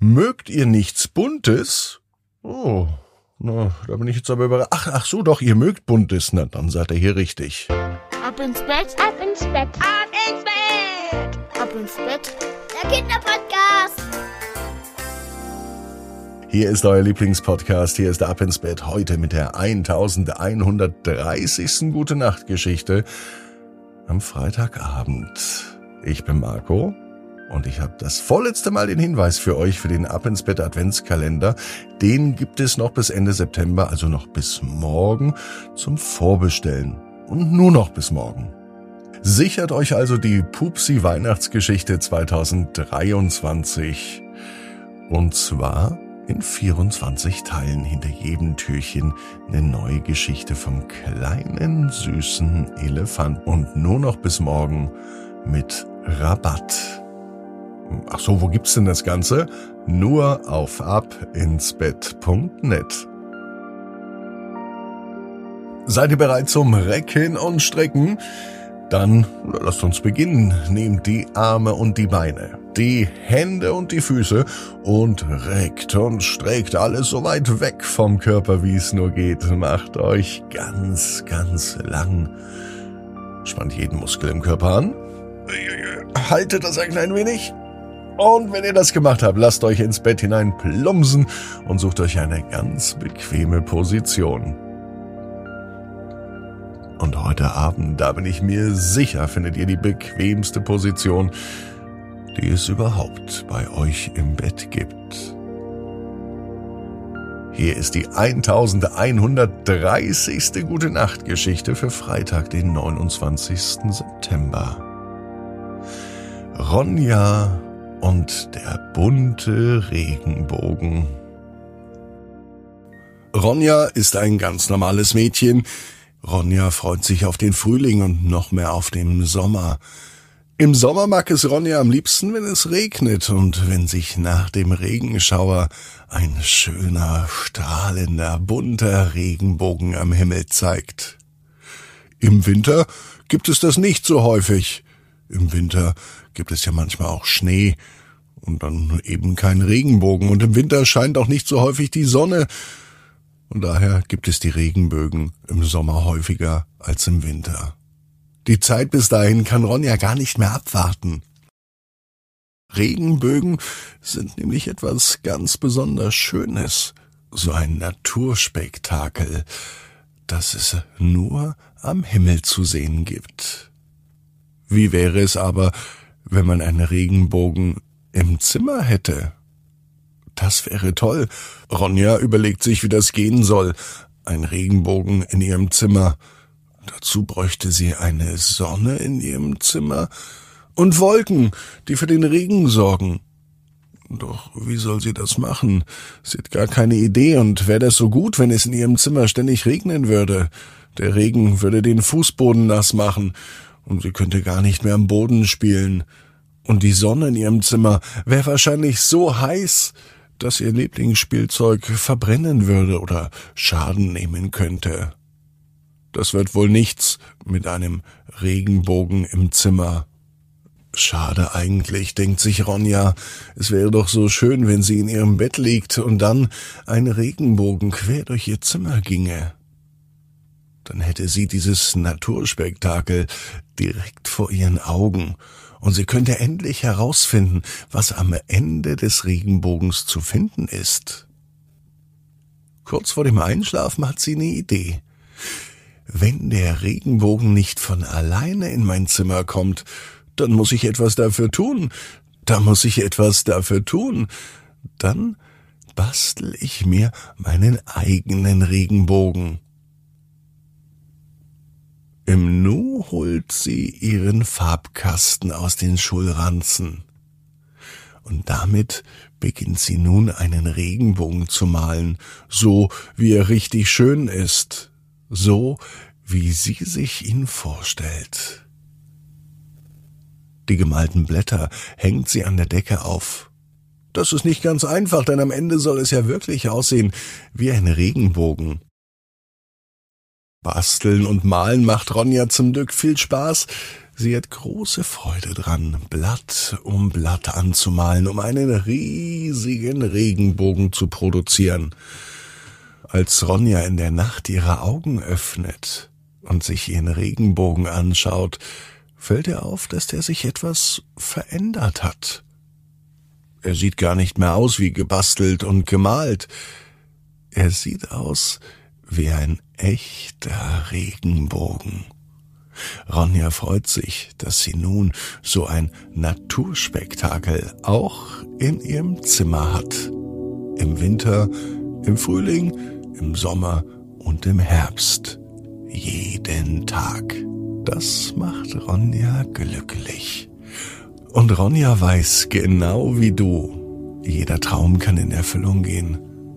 Mögt ihr nichts Buntes? Oh, na, da bin ich jetzt aber überrascht. Ach, ach so, doch, ihr mögt Buntes. Na, dann seid ihr hier richtig. Ab ins Bett, ab ins Bett, ab ins Bett, ab ins Bett. Der Kinderpodcast. Hier ist euer Lieblingspodcast. Hier ist Ab ins Bett. Heute mit der 1130. Gute Nacht Geschichte am Freitagabend. Ich bin Marco und ich habe das vorletzte Mal den Hinweis für euch für den Ab ins Bett Adventskalender. Den gibt es noch bis Ende September, also noch bis morgen zum Vorbestellen. Und nur noch bis morgen. Sichert euch also die Pupsi Weihnachtsgeschichte 2023. Und zwar in 24 Teilen hinter jedem Türchen eine neue Geschichte vom kleinen süßen Elefant. Und nur noch bis morgen mit Rabatt. Ach so, wo gibt's denn das Ganze? Nur auf abinsbett.net. Seid ihr bereit zum Recken und Strecken? Dann lasst uns beginnen. Nehmt die Arme und die Beine, die Hände und die Füße und reckt und streckt alles so weit weg vom Körper, wie es nur geht. Macht euch ganz, ganz lang. Spannt jeden Muskel im Körper an. Haltet das ein klein wenig. Und wenn ihr das gemacht habt, lasst euch ins Bett hinein plumpsen und sucht euch eine ganz bequeme Position. Und heute Abend, da bin ich mir sicher, findet ihr die bequemste Position, die es überhaupt bei euch im Bett gibt. Hier ist die 1130. Gute Nacht Geschichte für Freitag, den 29. September. Ronja und der bunte Regenbogen. Ronja ist ein ganz normales Mädchen. Ronja freut sich auf den Frühling und noch mehr auf den Sommer. Im Sommer mag es Ronja am liebsten, wenn es regnet und wenn sich nach dem Regenschauer ein schöner, strahlender, bunter Regenbogen am Himmel zeigt. Im Winter gibt es das nicht so häufig. Im Winter gibt es ja manchmal auch Schnee und dann eben kein Regenbogen und im Winter scheint auch nicht so häufig die Sonne und daher gibt es die Regenbögen im Sommer häufiger als im Winter. Die Zeit bis dahin kann Ronja gar nicht mehr abwarten. Regenbögen sind nämlich etwas ganz besonders Schönes, so ein Naturspektakel, das es nur am Himmel zu sehen gibt. Wie wäre es aber, wenn man einen Regenbogen im Zimmer hätte? Das wäre toll. Ronja überlegt sich, wie das gehen soll. Ein Regenbogen in ihrem Zimmer. Dazu bräuchte sie eine Sonne in ihrem Zimmer und Wolken, die für den Regen sorgen. Doch wie soll sie das machen? Sie hat gar keine Idee, und wäre das so gut, wenn es in ihrem Zimmer ständig regnen würde. Der Regen würde den Fußboden nass machen, und sie könnte gar nicht mehr am Boden spielen. Und die Sonne in ihrem Zimmer wäre wahrscheinlich so heiß, dass ihr Lieblingsspielzeug verbrennen würde oder Schaden nehmen könnte. Das wird wohl nichts mit einem Regenbogen im Zimmer. Schade eigentlich, denkt sich Ronja. Es wäre doch so schön, wenn sie in ihrem Bett liegt und dann ein Regenbogen quer durch ihr Zimmer ginge. Dann hätte sie dieses Naturspektakel direkt vor ihren Augen und sie könnte endlich herausfinden, was am Ende des Regenbogens zu finden ist. Kurz vor dem Einschlafen hat sie eine Idee. Wenn der Regenbogen nicht von alleine in mein Zimmer kommt, dann muss ich etwas dafür tun. Da muss ich etwas dafür tun. Dann bastel ich mir meinen eigenen Regenbogen. Im Nu holt sie ihren Farbkasten aus den Schulranzen. Und damit beginnt sie nun einen Regenbogen zu malen, so wie er richtig schön ist, so wie sie sich ihn vorstellt. Die gemalten Blätter hängt sie an der Decke auf. Das ist nicht ganz einfach, denn am Ende soll es ja wirklich aussehen wie ein Regenbogen. Basteln und Malen macht Ronja zum Glück viel Spaß. Sie hat große Freude dran, Blatt um Blatt anzumalen, um einen riesigen Regenbogen zu produzieren. Als Ronja in der Nacht ihre Augen öffnet und sich ihren Regenbogen anschaut, fällt ihr auf, dass der sich etwas verändert hat. Er sieht gar nicht mehr aus wie gebastelt und gemalt. Er sieht aus wie ein echter Regenbogen. Ronja freut sich, dass sie nun so ein Naturspektakel auch in ihrem Zimmer hat. Im Winter, im Frühling, im Sommer und im Herbst. Jeden Tag. Das macht Ronja glücklich. Und Ronja weiß genau wie du, jeder Traum kann in Erfüllung gehen.